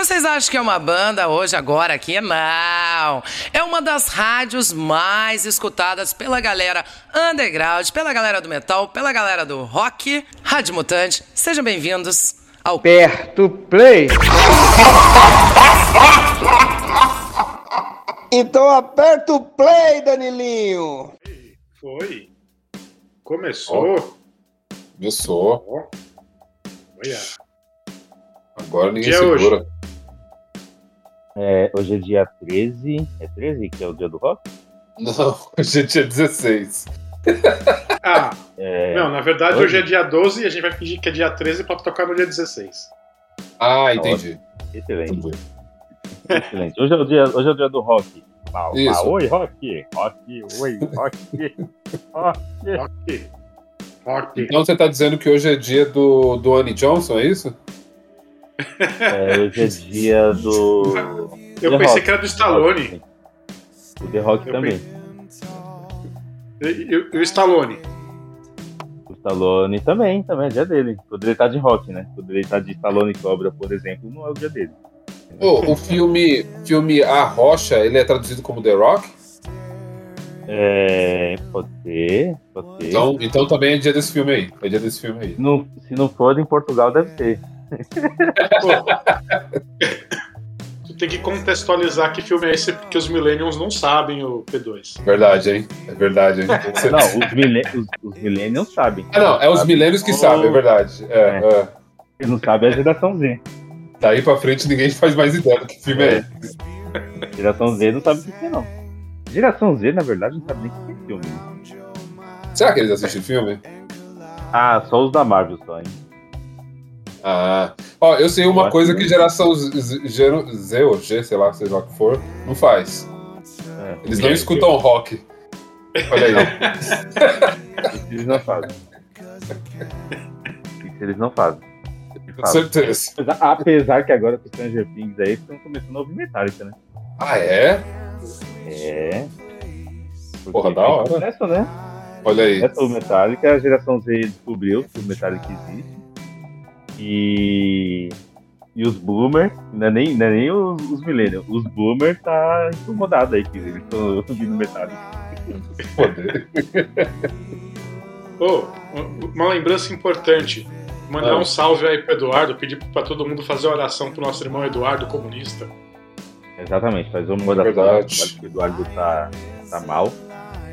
Vocês acham que é uma banda hoje, agora aqui? Não! É uma das rádios mais escutadas pela galera underground, pela galera do metal, pela galera do rock. Rádio Mutante, sejam bem-vindos ao Perto Play. Então aperta o play, Danilinho. Foi. Começou. Começou. Olha. Agora ninguém Dia é hoje? É, hoje é dia 13. É 13 que é o dia do rock? Não, hoje é dia 16. Ah, É, não, na verdade hoje? hoje é dia 12 e a gente vai fingir que é dia 13 pra tocar no dia 16. Ah, entendi. excelente, Tudo bem. excelente. Hoje é o dia, hoje é o dia do rock. Isso. ah, oi, rock. Rock, oi, rock. rock. Ok. Ok. Então você tá dizendo que hoje é dia do, do Annie Johnson, é isso? É, hoje é dia do. Eu The pensei Rock. que era do Stallone. O The Rock Eu também. E, o Stallone. O Stallone também, também é dia dele. Ele tá de rock, né? Ele tá de Stallone Cobra, por exemplo, não é o dia dele. Ô, o filme, filme A Rocha, ele é traduzido como The Rock? É. Pode ser, pode ser. Então, então também é dia desse filme aí. É dia desse filme aí. Não, se não for em Portugal, deve ser. Tu tem que contextualizar que filme é esse, porque os Millennials não sabem o P2. Verdade, hein? É verdade, hein? Não, os, millen os, os millennials sabem. Ah, não, é os milênios que Oh. sabem, é verdade. É, É. é. Quem não sabe é a geração Z. Daí pra frente ninguém faz mais ideia do que filme é. esse. Geração Z não sabe o que é, não. Geração Z, na verdade, não sabe nem o que é filme. Será que eles assistem filme? Ah, só os da Marvel só, hein? Ah. Ó, eu sei Eu uma acho coisa que que geração Z, Z- ou G, sei lá, seja lá o que for, não faz. É, Eles não escutam rock. Olha aí. eles não fazem. Eles não fazem. Com certeza. Apesar, apesar que agora com os Stranger Things aí estão começando a ouvir Metallica, né? Ah, é? É. Porque Porra, da hora. Sucesso, né? Olha aí. Essa o Metallica, a geração Z descobriu que o Metallica existe. E. E os Boomer, não é nem, não é nem os, os Millennials, os Boomer tá incomodado aí que eles estão ouvindo. Poder. Ô, uma lembrança importante. Mandar Ah. um salve aí pro Eduardo, pedir pra todo mundo fazer oração pro nosso irmão Eduardo, comunista. Exatamente, faz uma oração. Verdade. O Eduardo tá, tá mal.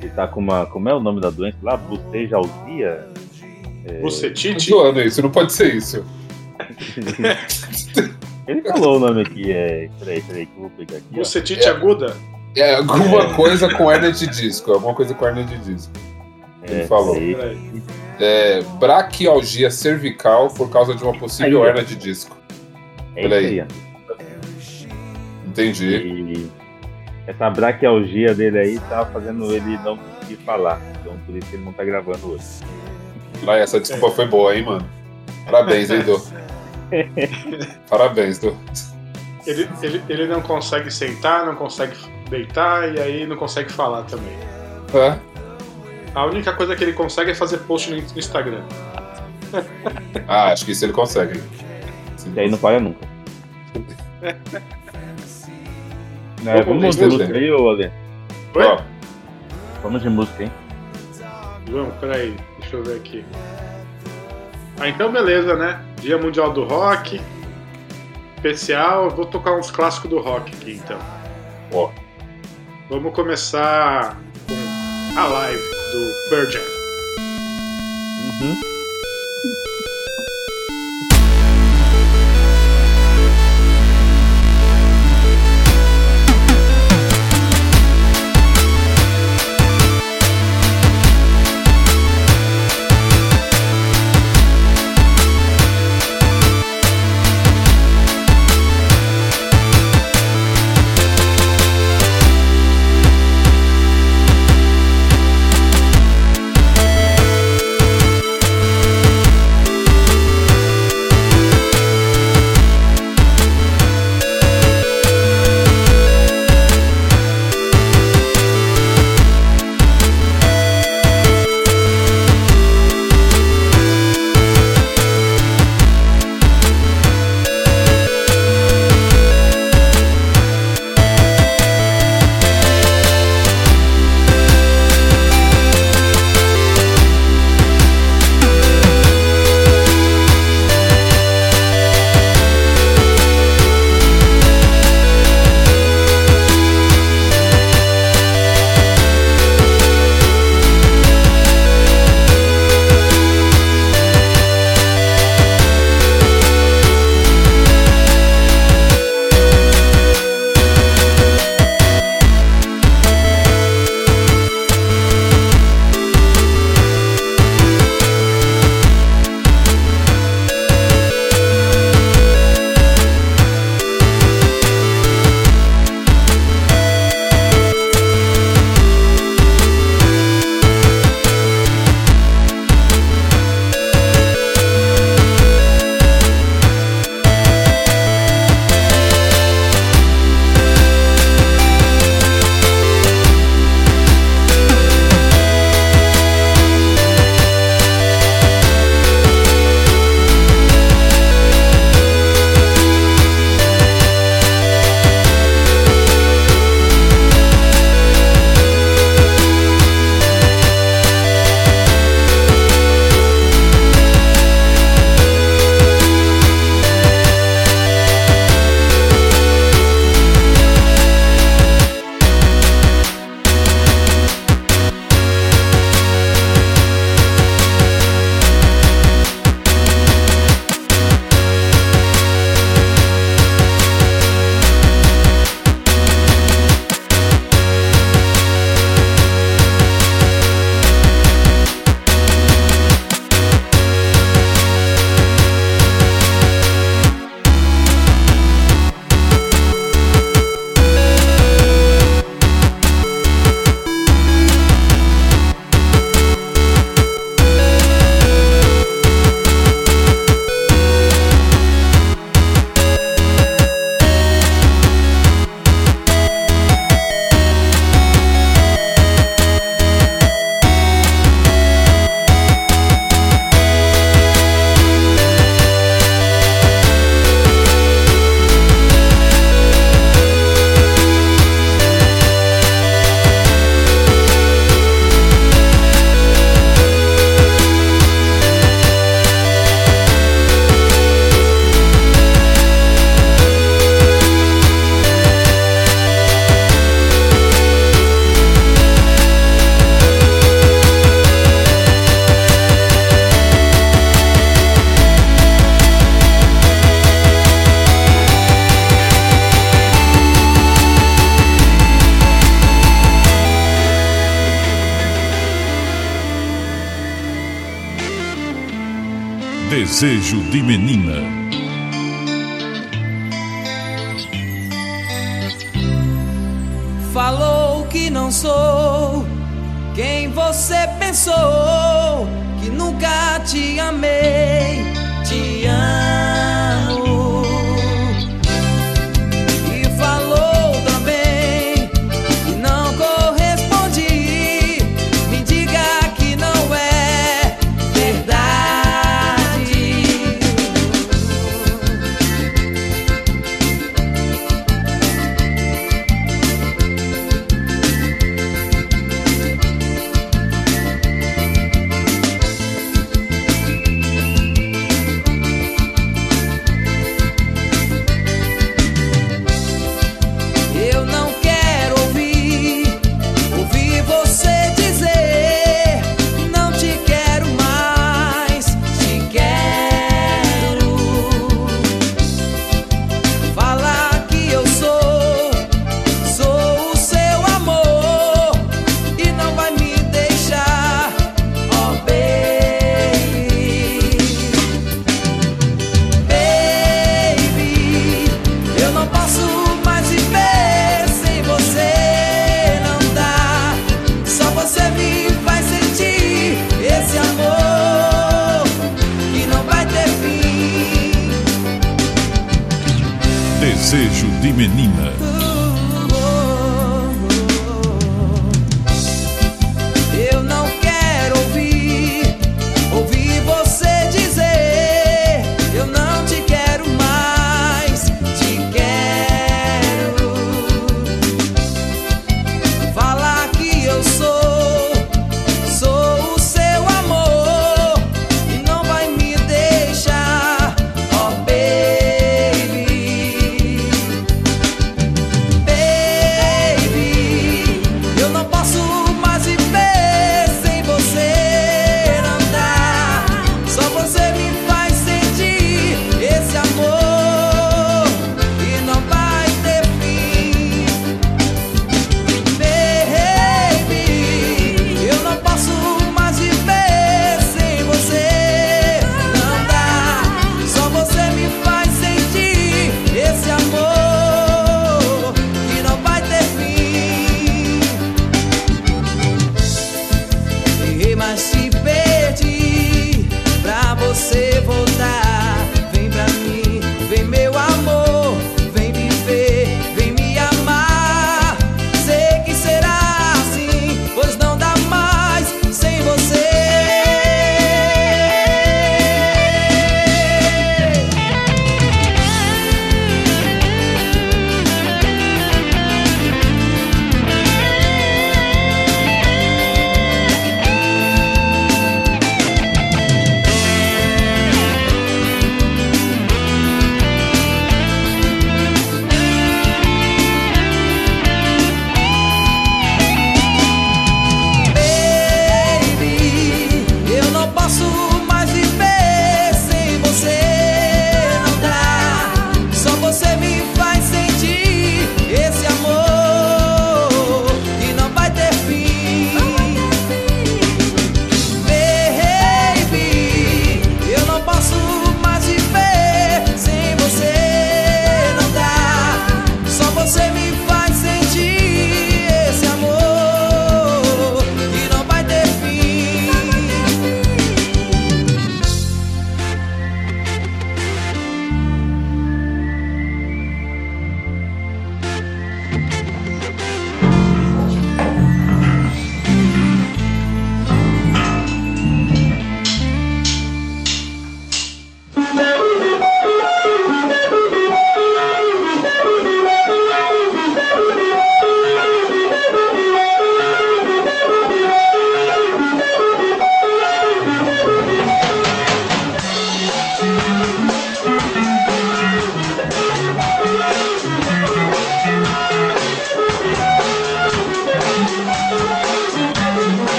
Ele tá com uma. Como é o nome da doença lá? Bucejalgia? É. Você, Tá Tite? zoando isso, não pode ser isso. Ele falou o nome aqui, é. Peraí, peraí, que eu vou pegar aqui. Você, Tite aguda? É alguma coisa com hernia de disco. Alguma coisa com hernia de disco. ele É, falou. Peraí. É, braquialgia cervical por causa de uma possível Aí, hernia de disco. É Olha aí. Entendi. E essa braquialgia dele aí tá fazendo ele não conseguir falar. Então por isso que ele não tá gravando hoje. Ah, essa desculpa foi boa, hein, mano? Parabéns, hein, Du? Parabéns, Du. Ele, ele, ele não consegue sentar, não consegue deitar e aí não consegue falar também. É? A única coisa que ele consegue é fazer post no Instagram. Ah, acho que isso ele consegue. E aí não para nunca. É, Vamos vamos de música aí, ô Ale. Oi? Ó, Vamos de música, hein? Vamos, peraí, deixa eu ver aqui. Ah, então beleza, né? Dia Mundial do Rock. Especial, eu vou tocar uns clássicos do rock aqui então. Ó. Vamos começar com a live do Pearl Jam. Uhum. Desejo de Menina. Falou que não sou quem você pensou, que nunca te amei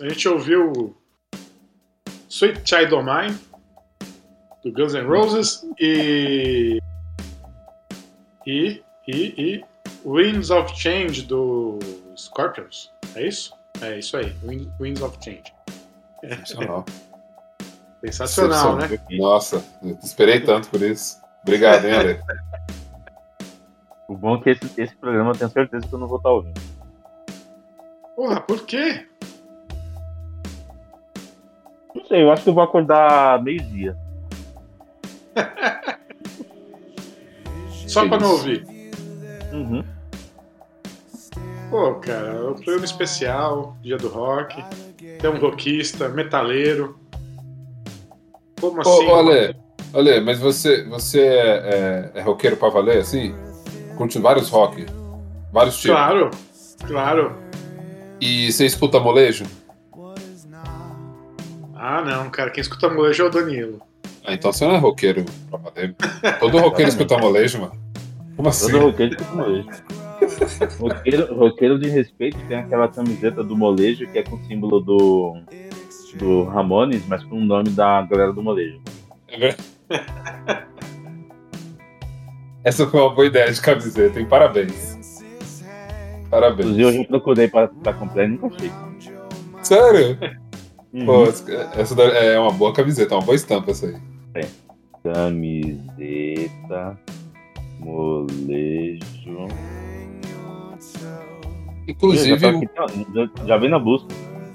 A gente ouviu Sweet Child O' Mine, do Guns N' Roses, e. E. E. e Winds of Change, do Scorpions. É isso? É isso aí, Wind- Winds of Change. Sensacional. Sensacional, né? Nossa, esperei tanto por isso. Obrigado, hein, Ale? O bom é que esse, esse programa eu tenho certeza que eu não vou estar ouvindo. Porra, por quê? Não sei, eu acho que eu vou acordar meio-dia. Só pra não ouvir. Uhum. Pô, cara, é um programa especial, dia do rock. Tem um rockista, metaleiro. Como assim? ô, Ale, Ale, mas você, você é, é, é roqueiro pra valer, assim? Curte vários rock, vários tipos. Claro, claro. E você escuta molejo? Ah, não, cara, quem escuta molejo é o Danilo. Ah, então você não é roqueiro pra valer. Todo roqueiro escuta molejo, mano. Como assim? Todo roqueiro escuta molejo. roqueiro, roqueiro de respeito tem aquela camiseta do molejo que é com o símbolo do, do Ramones, mas com o nome da galera do molejo. Essa foi uma boa ideia de camiseta, hein? Parabéns. Parabéns. Inclusive, eu já procurei pra, pra comprar e nunca achei. Sério? Uhum. Pô, essa é uma boa camiseta, uma boa estampa essa aí. Camiseta, molejo. Inclusive, já, tá aqui, já, já vem na busca.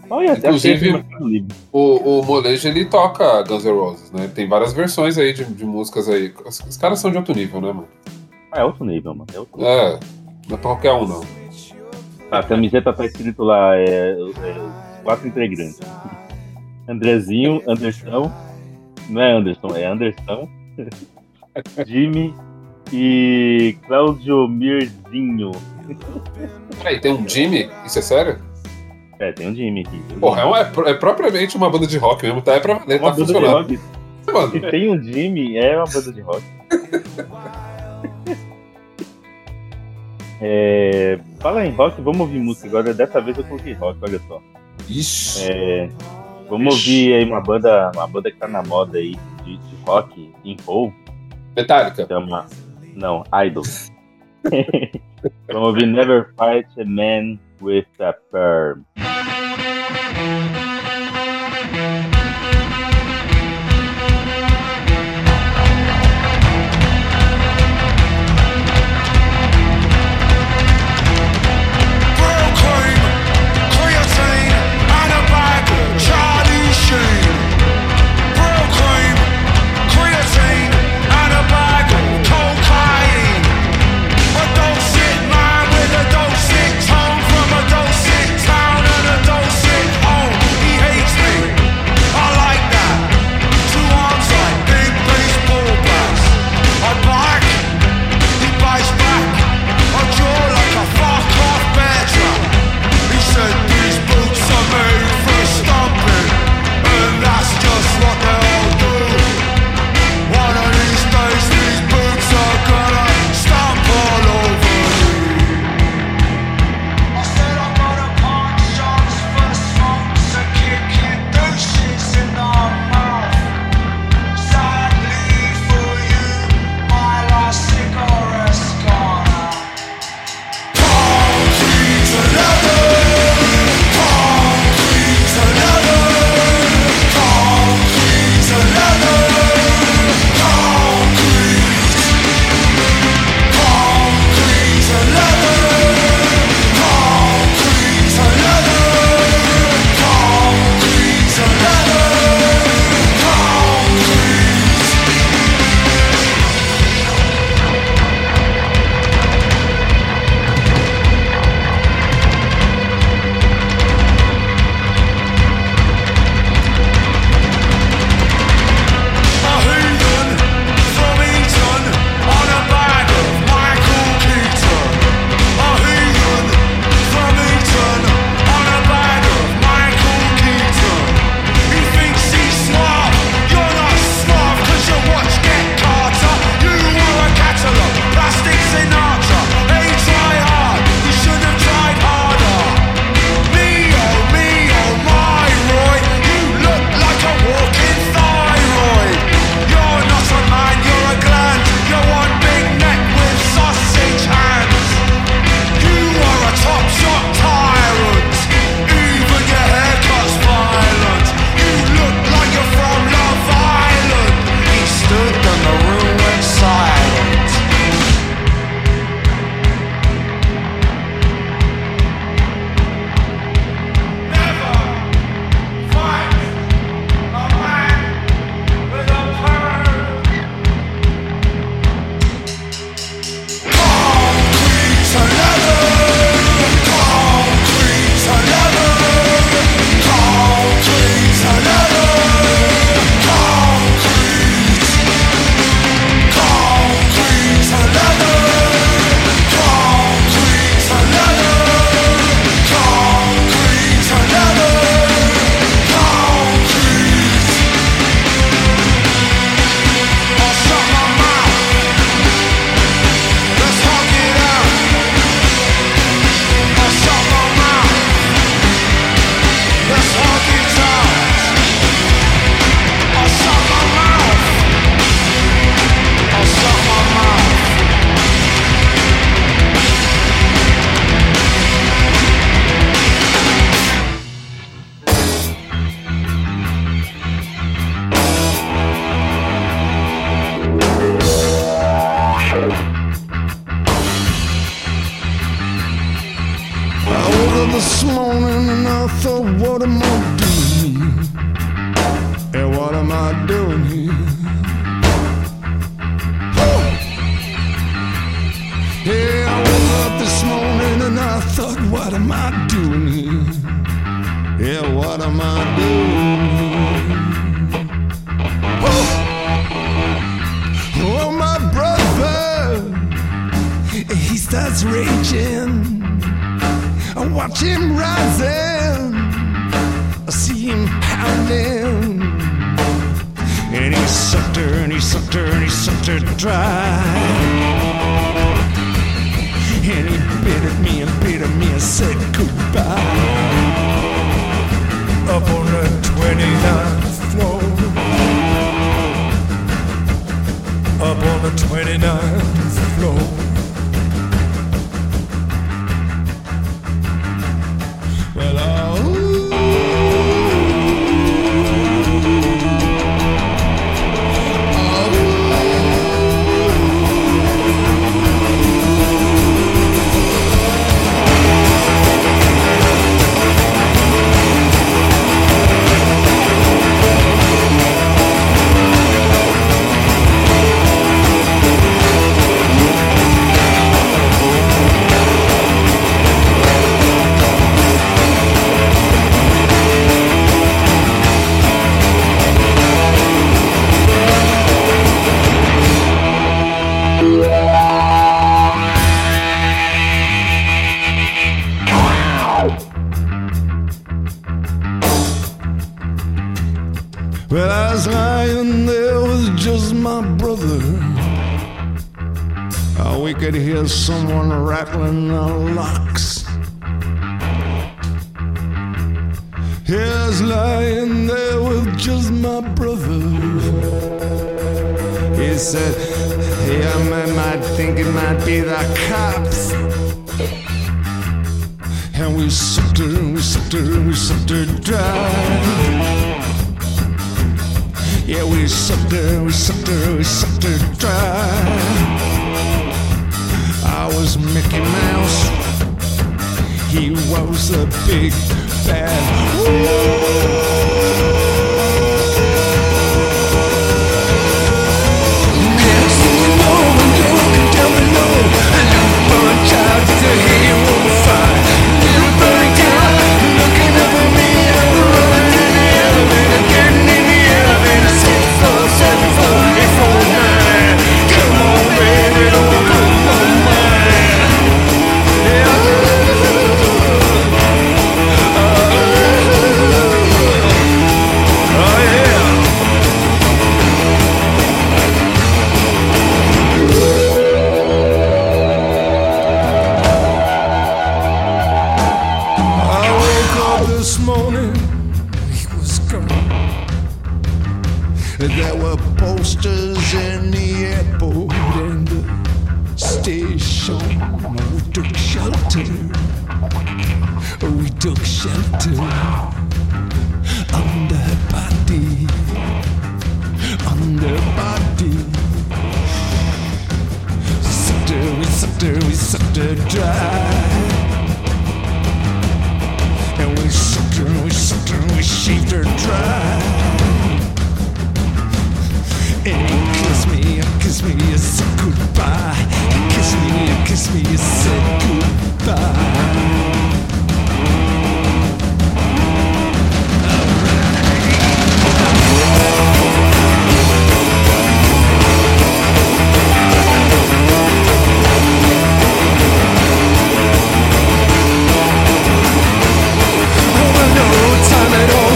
Olha, até Inclusive- Livre. o, o molejo ele toca Guns N' Roses, né? Tem várias versões aí de, de músicas aí. Os, os caras são de outro nível, né, mano? Ah, é outro nível, mano. É outro nível. É, não é pra qualquer um, não. A camiseta tá escrito lá, é, é, os quatro integrantes. Andrezinho, Anderson, não é Anderson, é Anderson, Jimmy e Claudio Mirzinho. Peraí, tem um Jimmy? Isso é sério? É, tem um Jimmy aqui. Porra, é, uma- é é propriamente uma banda de rock mesmo, tá? É pra valer, uma tá banda de funcionando. rock. Mano, Se tem um Jimmy, é uma banda de rock. É, fala em rock, vamos ouvir música agora. Dessa vez eu coloquei rock, olha só. ixi. É, vamos ouvir aí uma banda, uma banda que tá na moda aí de, de rock em Paul, Metallica. chama. Não, Idol. vamos ouvir Never Fight a Man with a Perm. Rattling the locks. Was lying there with just my brother. He said, Yeah, man, I think it might be the cops. And we sucked her, and we sucked her, and we sucked her dry. Yeah, we sucked her, we sucked her, we sucked her dry. Was a big bad. This morning, he was gone. There were posters in the airport and the station. We took shelter. We took shelter under body, under body. Sucked her, we sucked her, we sucked her dry. And we sucked her, and we sucked her, and we shaved her dry. And he kissed me, and kissed me, and said goodbye. He kissed me, and kissed me, and said goodbye.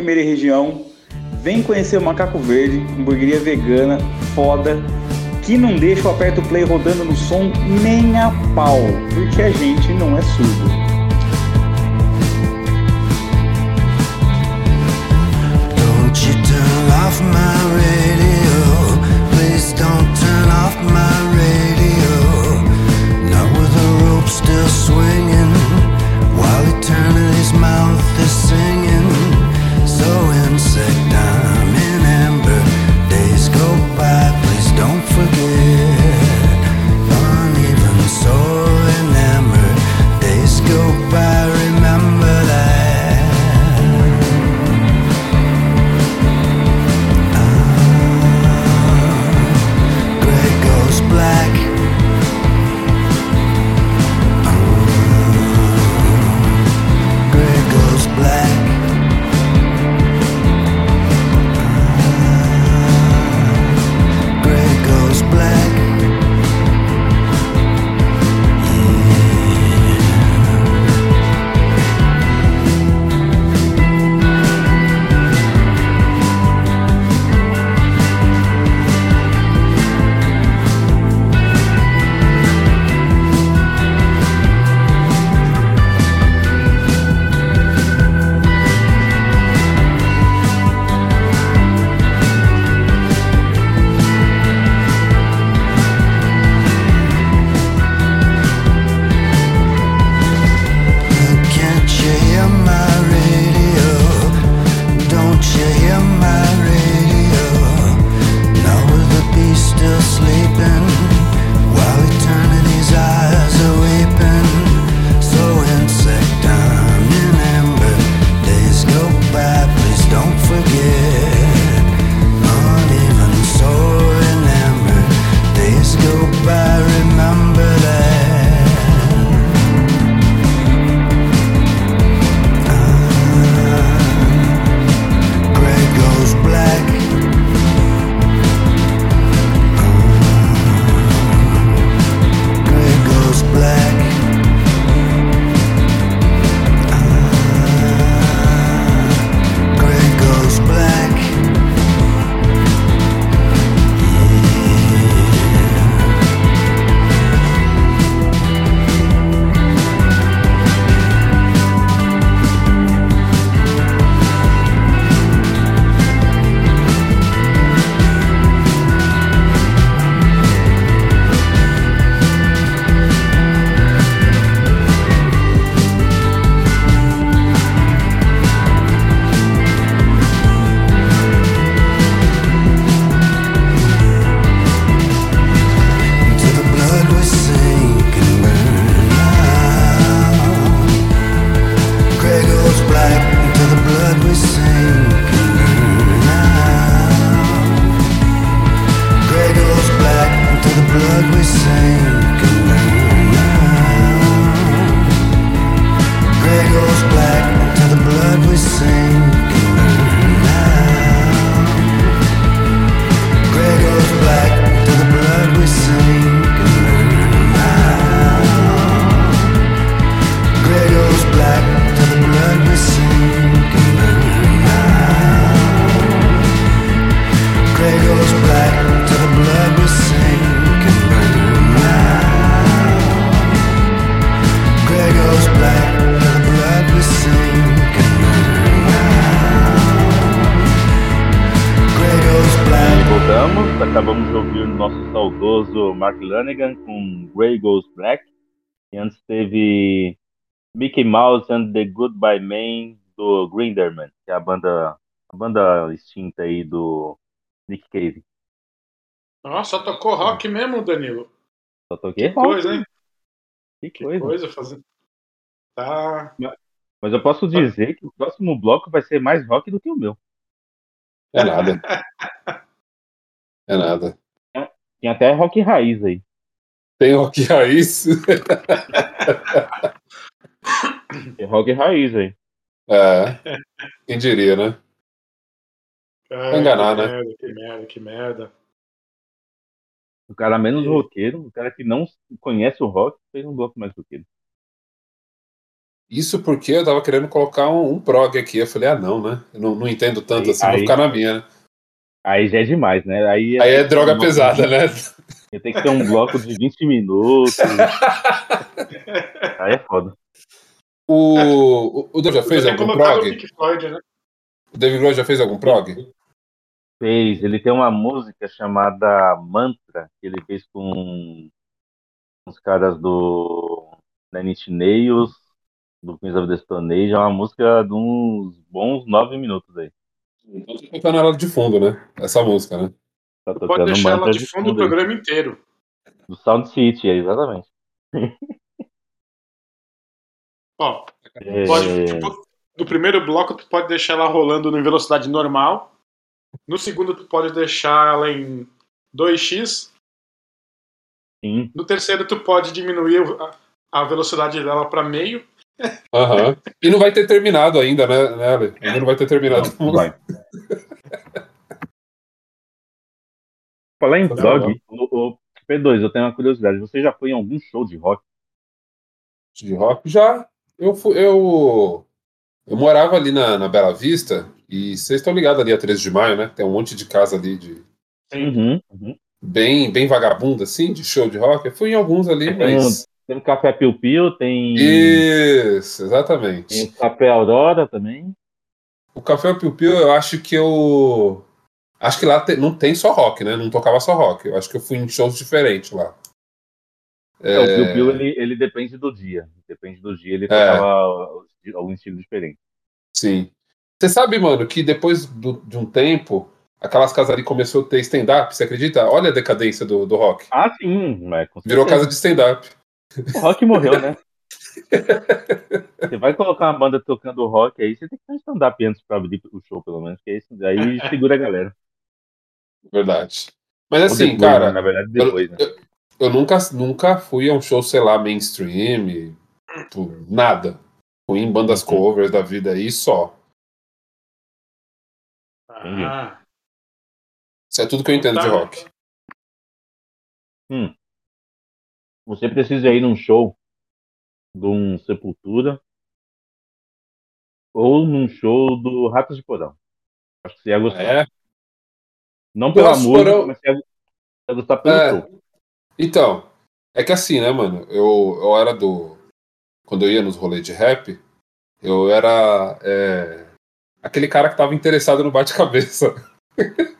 Limeira e região. Vem conhecer o Macaco Verde, hamburgueria vegana, foda, que não deixa o aperto play rodando no som nem a pau, porque a gente não é surdo. Don't you Mark Lanegan com Grey Goes Black. E antes teve Mickey Mouse and the Goodbye Man do Grinderman, que é a banda, a banda extinta aí do Nick Cave. Nossa, só tocou rock mesmo, Danilo. Só toquei Que rock, coisa, hein? Que Que coisa. coisa fazer. Tá. Mas eu posso dizer que o próximo bloco vai ser mais rock do que o meu. É nada. É nada. Tem até rock raiz aí. Tem rock raiz. Tem rock raiz aí. É. Quem diria, né? Ai, enganar, que né? Merda, que merda, que merda. O cara menos E- roqueiro, o cara que não conhece o rock, fez um bloco mais roqueiro. Isso porque eu tava querendo colocar um, um prog aqui. Eu falei, ah, não, né? Eu não, não entendo tanto Aí- assim, vou aí- ficar na minha, né? Aí já é demais, né? Aí, Aí é droga um- pesada, né? Tem que ter um bloco de 20 minutos. Aí é foda. O, o, o Dave já fez algum prog? Floyd, né? O David Grohl já fez algum prog? Fez. Ele tem uma música chamada Mantra, que ele fez com os caras do Nine Nails, do Queens of the Stone Age. É uma música de uns bons nove minutos aí. Então tá tocando ela de fundo, né? Essa música, né? Tá Pode deixar ela de fundo o aí. programa inteiro. Do Sound City, é, exatamente. Ó, É, pode, tipo, no primeiro bloco tu pode deixar ela rolando em velocidade normal. No segundo tu pode deixar ela em 2x. sim. No terceiro tu pode diminuir a velocidade dela para meio. Aham. E não vai ter terminado ainda, né, né Ale? Ainda não vai ter terminado. Não vai. Falar em prog, o, o P2, eu tenho uma curiosidade. Você já foi em algum show de rock? De rock já. Eu, fui, eu, eu morava ali na, na Bela Vista e vocês estão ligados ali a 13 de maio, né? Tem um monte de casa ali de Uhum, uhum. bem, bem vagabunda, assim, de show de rock. Eu fui em alguns ali, mas. Tem o Café Piu Piu, tem, Isso, tem exatamente. o Café Aurora também. O Café Piu Piu, eu acho que eu. Acho que lá te- não tem só rock, né? Não tocava só rock. Eu acho que eu fui em shows diferentes lá. É, o Piu Piu, ele, ele depende do dia. Depende do dia, ele tocava algum estilo diferente. Sim. Você sabe, mano, que depois do- de um tempo, aquelas casas ali começou a ter stand-up, você acredita? Olha a decadência do, do rock. Ah, sim, com Virou casa de stand-up. O rock morreu, né? Você vai colocar uma banda tocando rock aí, você tem que ter um stand-up antes pra abrir o show, pelo menos, que é isso, aí segura a galera. Verdade. Mas Ou assim, depois, cara, né? Na verdade, eu, depois, né? eu- eu nunca, nunca fui a um show, sei lá, mainstream, tipo, nada. Fui em bandas covers da vida aí só. Ah, Isso é tudo que eu entendo de Tá. rock. Você precisa ir num show de um Sepultura ou num show do Ratos de Porão. Acho que você ia gostar. É? Não pela de música, Porão- mas você ia gostar pelo É. show. Então, é que assim, né, mano? Eu, eu era do. Quando eu ia nos rolês de rap, eu era. é, aquele cara que tava interessado no bate-cabeça.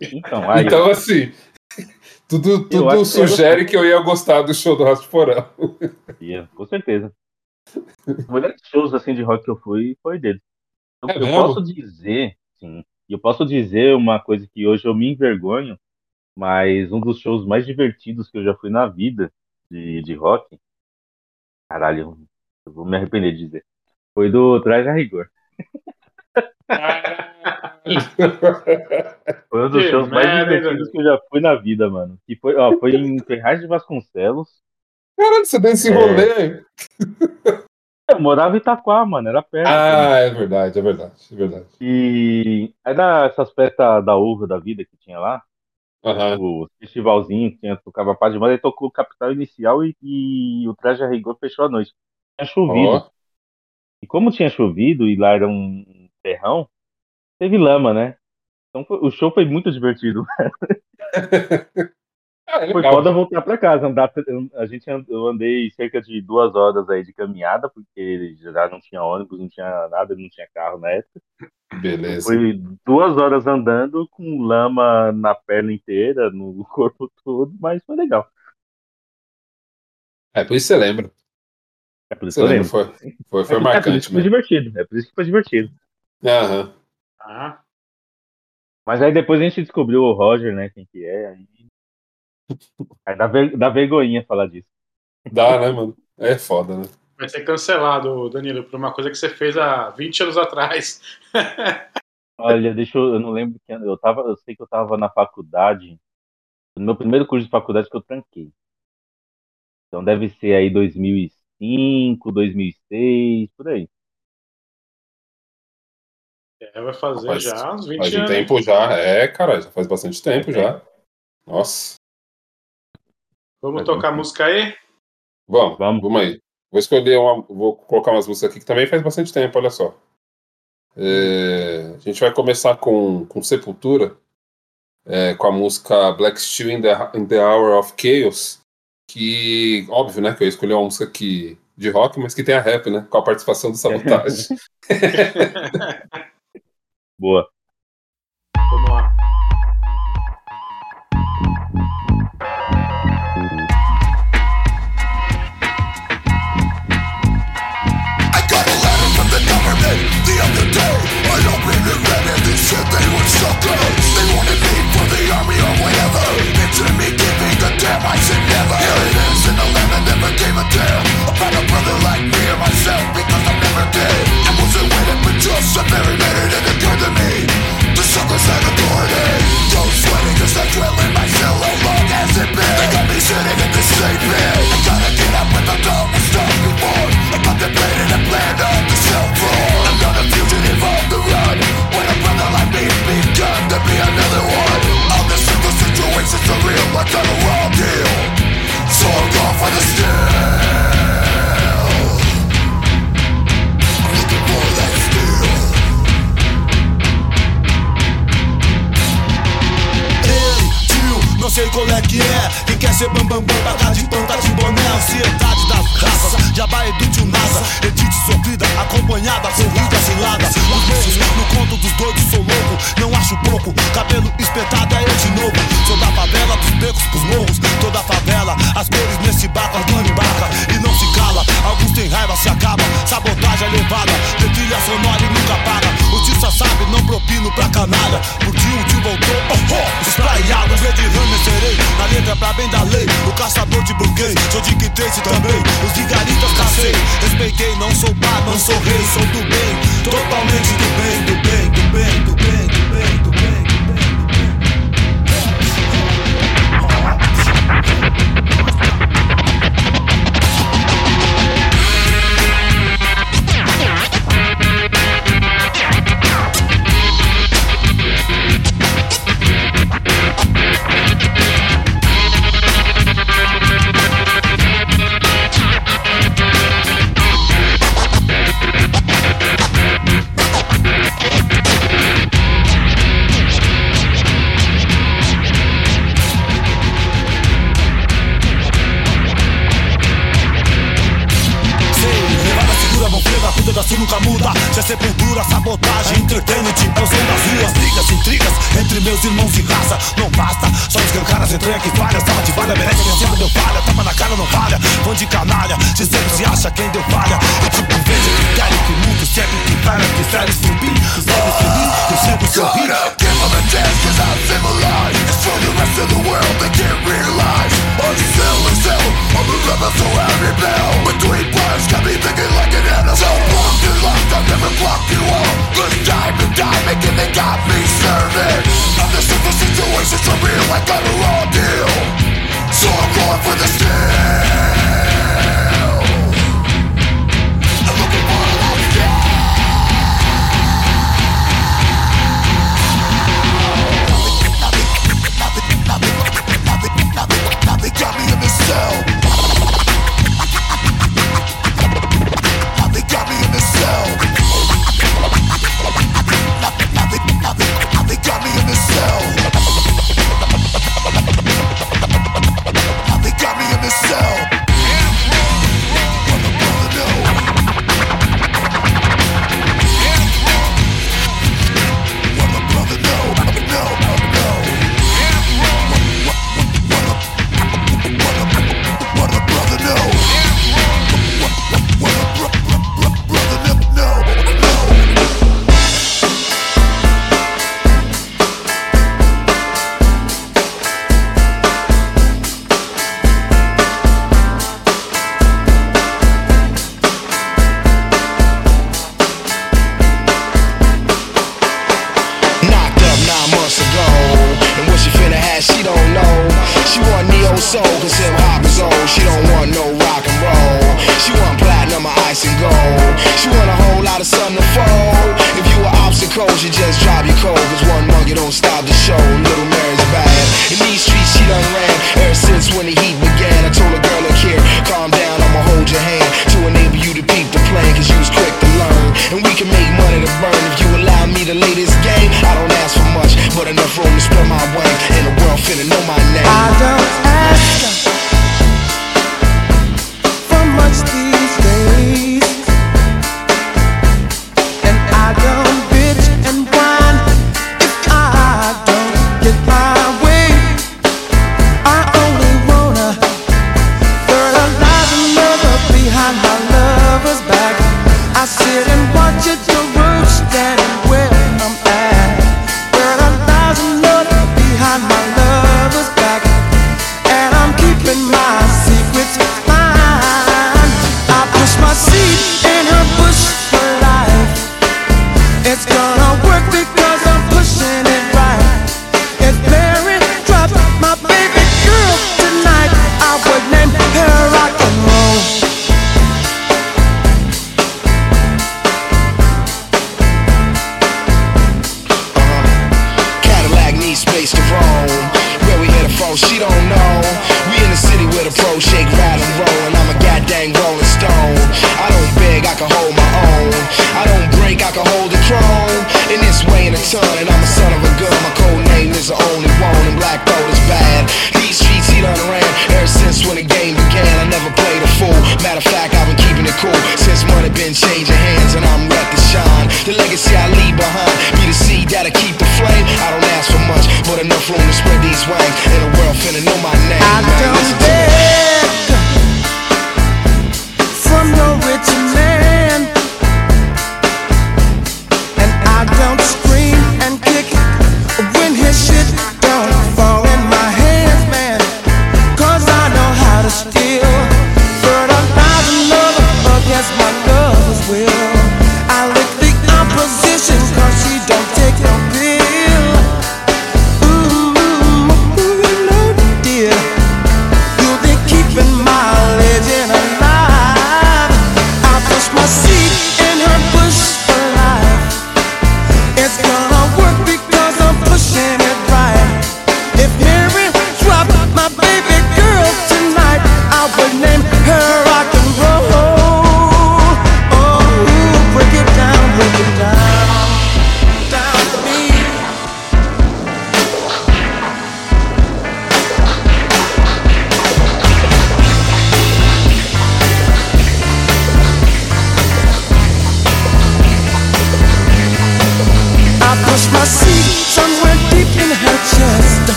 Então, aí, Então, assim. Tudo, tudo que eu sugere que eu ia gostar do show do Rastro Porão. ia, com certeza. Os melhores shows assim de rock que eu fui foi dele. Eu, É eu mesmo? posso dizer, sim, eu posso dizer uma coisa que hoje eu me envergonho, mas um dos shows mais divertidos que eu já fui na vida de, de rock, caralho, eu vou me arrepender de dizer, foi do Traje a Rigor. Foi um dos Que shows mais divertidos que eu já fui na vida, mano. Que foi, ó, foi em Ferraz de Vasconcelos. Caralho, você deu esse É. rolê. Eu morava em Itaquá, mano, era perto. Ah, é verdade, é verdade, é verdade. E aí nessas festas da uva da vida que tinha lá, Aham. o festivalzinho que tinha, tocava paz de moda, aí tocou o Capital Inicial e, e o Traje a Rigor fechou a noite. Tinha chovido. Ó, E como tinha chovido e lá era um terrão, teve lama, né? Então o show foi muito divertido. Ah, é Foi foda voltar pra casa. Andar, a gente, eu andei cerca de duas horas aí de caminhada, porque já não tinha ônibus, não tinha nada, não tinha carro na época. Beleza. Foi duas horas andando com lama na perna inteira, no corpo todo, mas foi legal. É por isso que você lembra. É por isso Você que eu lembra, lembro. foi, foi, foi é, por isso marcante que foi mesmo. divertido. É por isso que foi divertido. Aham. Ah, Mas aí depois a gente descobriu o Roger, né? Quem que é. Aí, aí dá, ver, dá vergonhinha falar disso. Dá, né, mano? É foda, né? vai ser cancelado, Danilo, por uma coisa que você fez há 20 anos atrás. Olha, deixa eu. Eu não lembro que ano. Eu, tava, eu sei que eu tava na faculdade. No meu primeiro curso de faculdade que eu tranquei. Então deve ser aí 2005, 2006, por aí. É, vai fazer Faz- já uns 20 Faz um anos. tempo já. É, cara, já faz bastante tempo já. Nossa. Vamos Faz tocar muito música aí? Vamos, Vamos. vamos aí. Vou escolher uma. Vou colocar umas músicas aqui que também faz bastante tempo, olha só. É, a gente vai começar com, com Sepultura, é, com a música Black Steel in the, in the Hour of Chaos, que, óbvio, né, que eu escolhi uma música que, de rock, mas que tem a rap, né, com a participação do Sabotagem. Boa. Vamos lá. I got a letter from the other day. I opened and read it. They they wanted me for the army or whatever. Me giving a damn. I said never. Here it is the never gave a damn about a brother like me or myself because I never did. Just a very minute. It occurred to me. The suckers had authority. Don't sweating cause I dwell in my cell. How long has it been? They got me sitting in the same bed. I gotta get up with the dog and stuff before. I contemplated a plan on the cell floor. I'm not a fugitive on the run. When a brother like me is begun to be another one. All the simple situations are real. I got a raw deal. So I'm going for the steel. Sei qual é que é. Quem quer ser bambambam, bam, bam, pagar de pão, tá de boné. Ansiedade das raças, jabá e do tio NASA. Edite sofrida, acompanhada, sorrida, cilada. Os meus, no conto dos doidos sou louco. Não acho pouco, cabelo espetado é eu de novo. Sou da favela, dos becos pros morros sabe, não propino pra canalha. Porque o tio voltou, oh oh, espraiado Blade Runner serei, na letra pra bem da lei O caçador de bloqueio, sou de que também Os vigaritas cacei, respeitei, não sou pá, não sou rei Sou do bem, totalmente do bem, do bem, do bem, do bem, do bem, do bem, do bem Sei, meus irmãos de raça Não basta, só escancar as entranhas que falha. Salva de falha, merece que sempre deu falha. Tapa na cara, não falha, fã de canalha Se sempre se acha quem deu falha. E tipo, veja que querem que muito Sempre que falha, que sério subir Que segue feliz, que sempre sorri Gotta give them a chance cause I'm civilized It's for the rest of the world they can't realize I'm still as hell I'm a rebel so I rebel Between bars got me thinking like an animal So blocked and locked I've never blocked you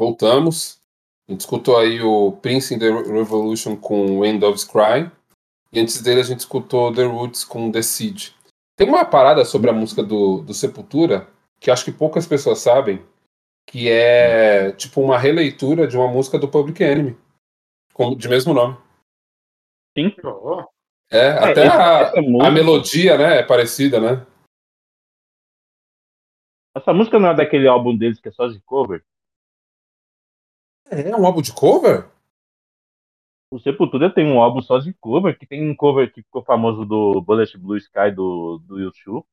voltamos. A gente escutou aí o Prince in the Revolution com When Doves Cry. E antes dele a gente escutou The Roots com The Seed. Tem uma parada sobre a música do, do Sepultura que acho que poucas pessoas sabem, que é tipo uma releitura de uma música do Public Enemy, com, de mesmo nome. Sim. É, até a, a melodia, né, é parecida, né? Essa música não é daquele álbum deles que é só de cover? É um álbum de cover? O Sepultura tem um álbum só de cover, que tem um cover que ficou famoso do Bullet Blue Sky do, do YouTube.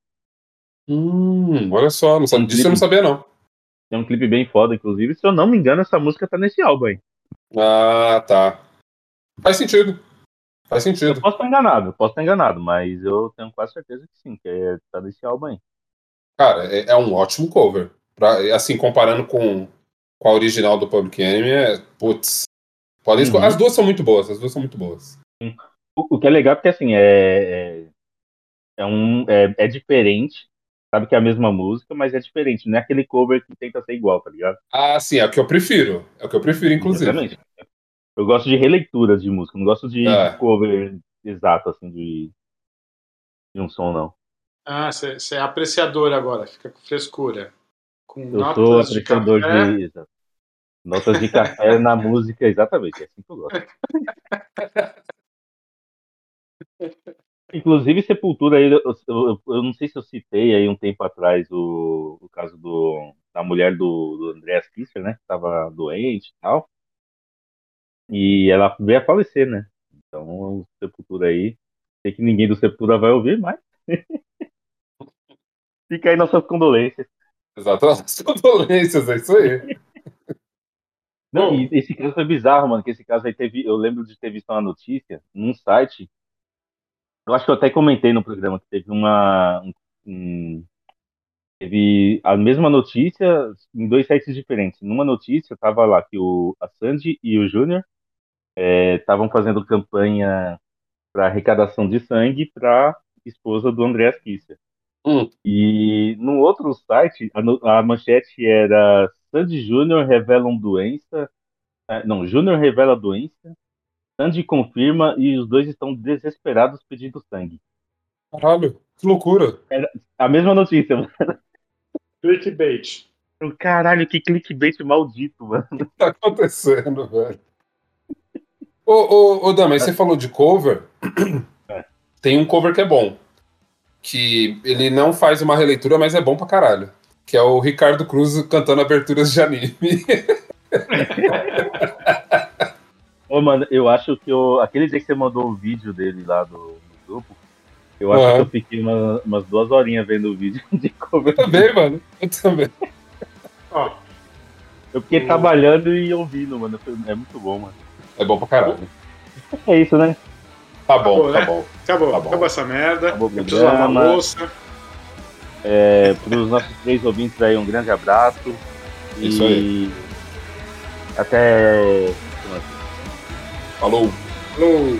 Hum, olha só, não sabia, Um disso eu não clipe. sabia não. Tem um clipe bem foda, inclusive. Se eu não me engano, essa música tá nesse álbum aí. Ah, tá. Faz sentido. Faz Eu sentido. posso estar enganado, eu posso estar enganado, mas eu tenho quase certeza que sim, que é, tá nesse álbum aí. Cara, é, é um ótimo cover. Pra, assim, comparando com, com a original do Public Enemy, é, putz. Podem Uhum. As duas são muito boas, as duas são muito boas. O, o que é legal é porque, assim, é, é, é um, é, é diferente. Sabe que é a mesma música, mas é diferente. Não é aquele cover que tenta ser igual, tá ligado? Ah, sim, é o que eu prefiro. É o que eu prefiro, inclusive. Exatamente. Eu gosto de releituras de música, não gosto de, É. de cover exato, assim, de, de um som, não. Ah, você é apreciador agora, fica com frescura. Com Eu notas sou de café. de. Notas de café na música, exatamente, é assim que eu gosto. Inclusive, Sepultura, eu, eu- eu não sei se eu citei aí um tempo atrás o, o caso do, da mulher do, do Andreas Kisser, né? Que tava doente e tal. E ela veio a falecer, né? Então, o Sepultura aí. Sei que ninguém do Sepultura vai ouvir, mas. Fica aí nossas condolências. Exato. As é isso aí. Não, e esse caso foi bizarro, mano, que esse caso aí teve, eu lembro de ter visto uma notícia num site, eu acho que eu até comentei no programa que teve uma, um- teve a mesma notícia em dois sites diferentes. Numa notícia tava lá que o, a Sandy e o Júnior estavam fazendo campanha para arrecadação de sangue para esposa do Andreas Kisser. Hum. E no outro site, a, a manchete era Sandy Júnior revelam doença. eh, Não, Júnior revela doença. Sandy confirma e os dois estão desesperados pedindo sangue. Caralho, que loucura. A mesma notícia, mano. Clickbait. Caralho, que clickbait maldito, mano. O que tá acontecendo, velho? Ô, ô, ô Dan, mas você falou de cover. É. Tem um cover que é bom. Que ele não faz uma releitura, mas é bom pra caralho. Que é o Ricardo Cruz cantando aberturas de anime. Ô, mano, eu acho que eu, aquele dia que você mandou o vídeo dele lá do, do grupo, eu acho Aham. que eu fiquei uma- umas duas horinhas vendo o vídeo de cover. também, mano. Eu também. Ó, Eu fiquei trabalhando e ouvindo, mano. É muito bom, mano. É bom pra caralho. É isso, né? Tá bom, Acabou, tá né? bom. acabou, Tá bom. acabou essa merda. Acabou Eu preciso lavar a programa. louça. É, para os nossos três ouvintes aí, um grande abraço. E Isso aí. até. Falou. Falou.